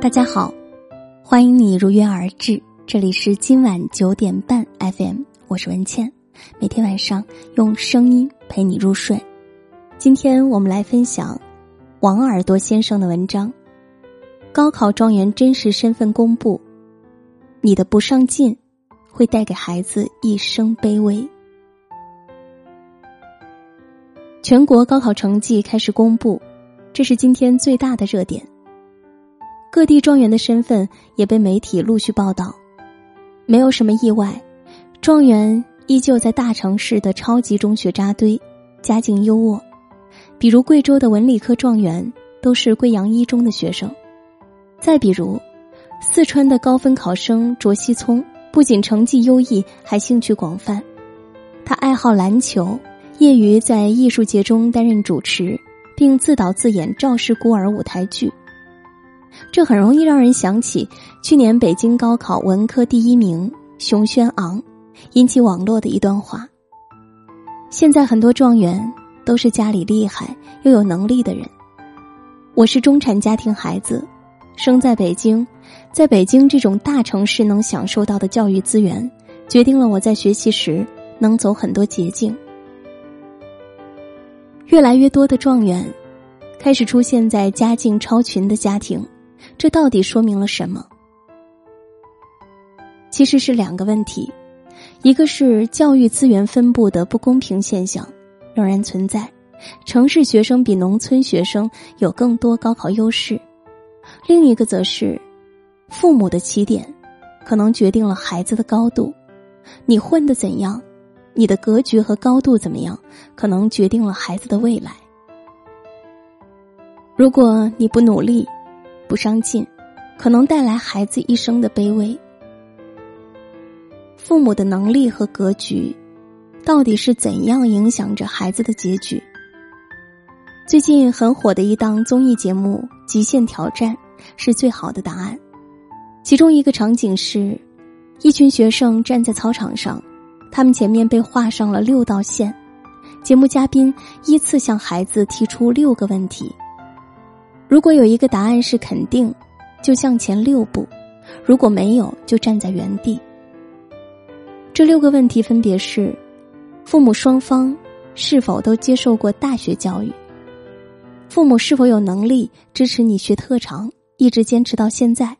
大家好，欢迎你如约而至，这里是今晚九点半 FM，我是文倩，每天晚上用声音陪你入睡。今天我们来分享王耳朵先生的文章：高考状元真实身份公布，你的不上进会带给孩子一生卑微。全国高考成绩开始公布，这是今天最大的热点。各地状元的身份也被媒体陆续报道，没有什么意外，状元依旧在大城市的超级中学扎堆，家境优渥。比如贵州的文理科状元都是贵阳一中的学生，再比如四川的高分考生卓西聪，不仅成绩优异，还兴趣广泛。他爱好篮球，业余在艺术节中担任主持，并自导自演《赵氏孤儿》舞台剧。这很容易让人想起去年北京高考文科第一名熊轩昂，引起网络的一段话。现在很多状元都是家里厉害又有能力的人。我是中产家庭孩子，生在北京，在北京这种大城市能享受到的教育资源，决定了我在学习时能走很多捷径。越来越多的状元，开始出现在家境超群的家庭。这到底说明了什么？其实是两个问题，一个是教育资源分布的不公平现象仍然存在，城市学生比农村学生有更多高考优势；另一个则是父母的起点可能决定了孩子的高度，你混的怎样，你的格局和高度怎么样，可能决定了孩子的未来。如果你不努力，不上进，可能带来孩子一生的卑微。父母的能力和格局，到底是怎样影响着孩子的结局？最近很火的一档综艺节目《极限挑战》是最好的答案。其中一个场景是，一群学生站在操场上，他们前面被画上了六道线，节目嘉宾依次向孩子提出六个问题。如果有一个答案是肯定，就向前六步；如果没有，就站在原地。这六个问题分别是：父母双方是否都接受过大学教育？父母是否有能力支持你学特长，一直坚持到现在？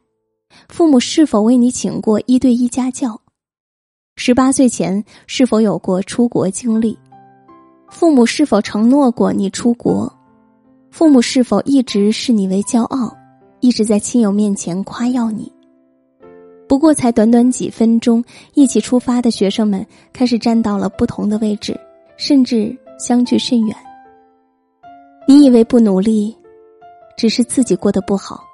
父母是否为你请过一对一家教？十八岁前是否有过出国经历？父母是否承诺过你出国？父母是否一直视你为骄傲，一直在亲友面前夸耀你？不过才短短几分钟，一起出发的学生们开始站到了不同的位置，甚至相距甚远。你以为不努力，只是自己过得不好，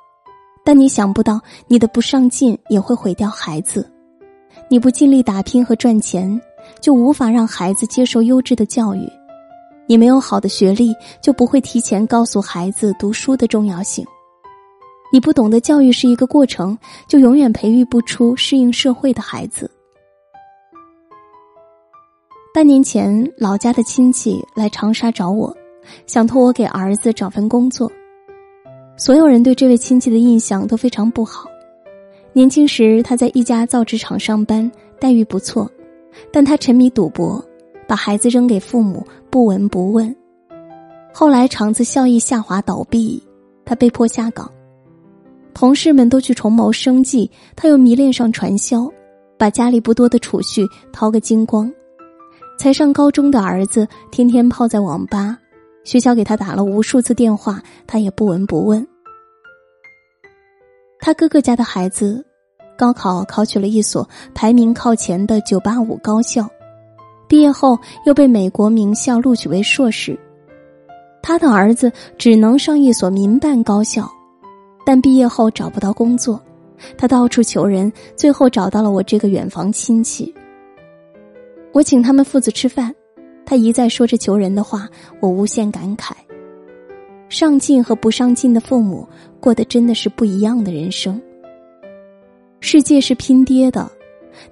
但你想不到，你的不上进也会毁掉孩子。你不尽力打拼和赚钱，就无法让孩子接受优质的教育。你没有好的学历，就不会提前告诉孩子读书的重要性。你不懂得教育是一个过程，就永远培育不出适应社会的孩子。半年前，老家的亲戚来长沙找我，想托我给儿子找份工作。所有人对这位亲戚的印象都非常不好。年轻时，他在一家造纸厂上班，待遇不错，但他沉迷赌博。把孩子扔给父母，不闻不问。后来厂子效益下滑倒闭，他被迫下岗。同事们都去重谋生计，他又迷恋上传销，把家里不多的储蓄掏个精光。才上高中的儿子天天泡在网吧，学校给他打了无数次电话，他也不闻不问。他哥哥家的孩子，高考考取了一所排名靠前的九八五高校。毕业后又被美国名校录取为硕士，他的儿子只能上一所民办高校，但毕业后找不到工作，他到处求人，最后找到了我这个远房亲戚。我请他们父子吃饭，他一再说着求人的话，我无限感慨：上进和不上进的父母过的真的是不一样的人生。世界是拼爹的。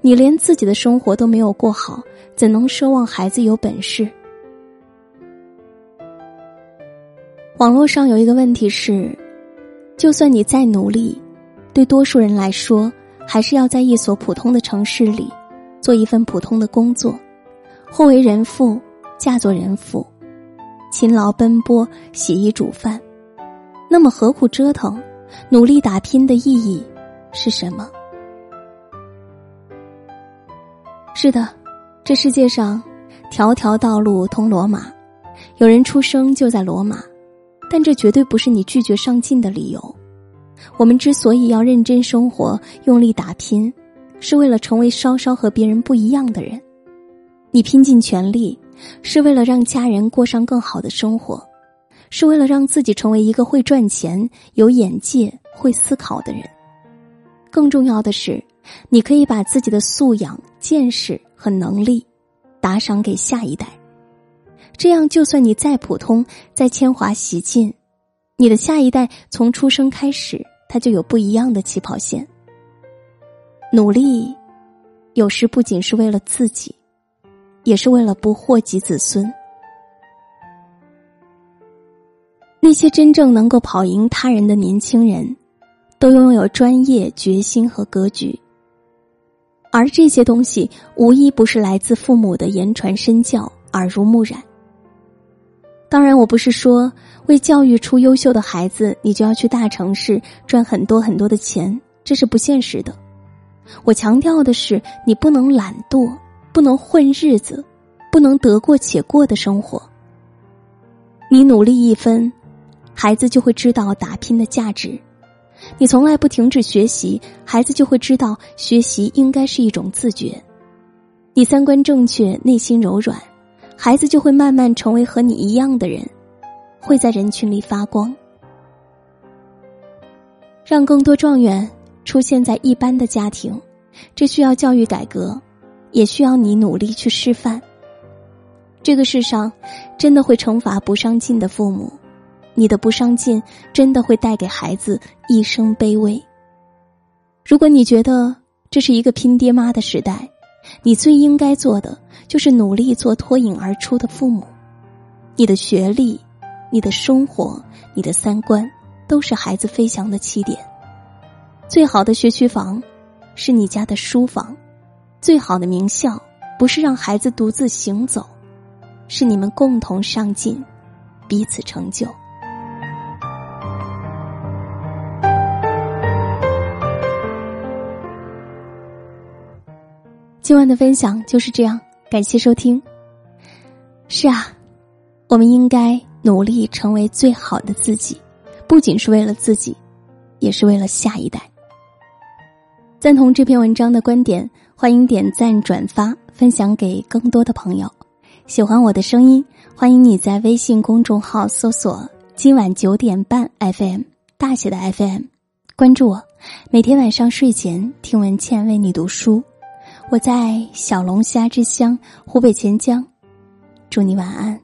你连自己的生活都没有过好，怎能奢望孩子有本事？网络上有一个问题是：就算你再努力，对多数人来说，还是要在一所普通的城市里，做一份普通的工作，或为人妇，嫁作人妇，勤劳奔波，洗衣煮饭。那么何苦折腾？努力打拼的意义是什么？是的，这世界上，条条道路通罗马，有人出生就在罗马，但这绝对不是你拒绝上进的理由。我们之所以要认真生活、用力打拼，是为了成为稍稍和别人不一样的人。你拼尽全力，是为了让家人过上更好的生活。是为了让自己成为一个会赚钱、有眼界、会思考的人。更重要的是，你可以把自己的素养、见识和能力打赏给下一代。这样，就算你再普通、再铅华洗尽，你的下一代从出生开始，他就有不一样的起跑线。努力，有时不仅是为了自己，也是为了不祸及子孙。那些真正能够跑赢他人的年轻人，都拥有专业、决心和格局。而这些东西，无一不是来自父母的言传身教、耳濡目染。当然，我不是说为教育出优秀的孩子，你就要去大城市赚很多很多的钱，这是不现实的。我强调的是，你不能懒惰，不能混日子，不能得过且过的生活。你努力一分。孩子就会知道打拼的价值，你从来不停止学习，孩子就会知道学习应该是一种自觉。你三观正确，内心柔软，孩子就会慢慢成为和你一样的人，会在人群里发光。让更多状元出现在一般的家庭，这需要教育改革，也需要你努力去示范。这个世上，真的会惩罚不上进的父母。你的不上进，真的会带给孩子一生卑微。如果你觉得这是一个拼爹妈的时代，你最应该做的就是努力做脱颖而出的父母。你的学历、你的生活、你的三观，都是孩子飞翔的起点。最好的学区房，是你家的书房；最好的名校，不是让孩子独自行走，是你们共同上进，彼此成就。今晚的分享就是这样，感谢收听。是啊，我们应该努力成为最好的自己，不仅是为了自己，也是为了下一代。赞同这篇文章的观点，欢迎点赞、转发、分享给更多的朋友。喜欢我的声音，欢迎你在微信公众号搜索“今晚九点半 FM” 大写的 FM，关注我，每天晚上睡前听文倩为你读书。我在小龙虾之乡湖北潜江，祝你晚安。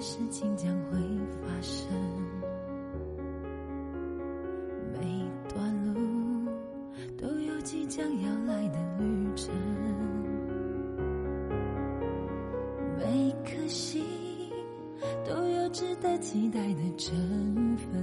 事情将会发生，每段路都有即将要来的旅程，每颗心都有值得期待的成分，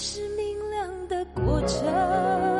是明亮的过程。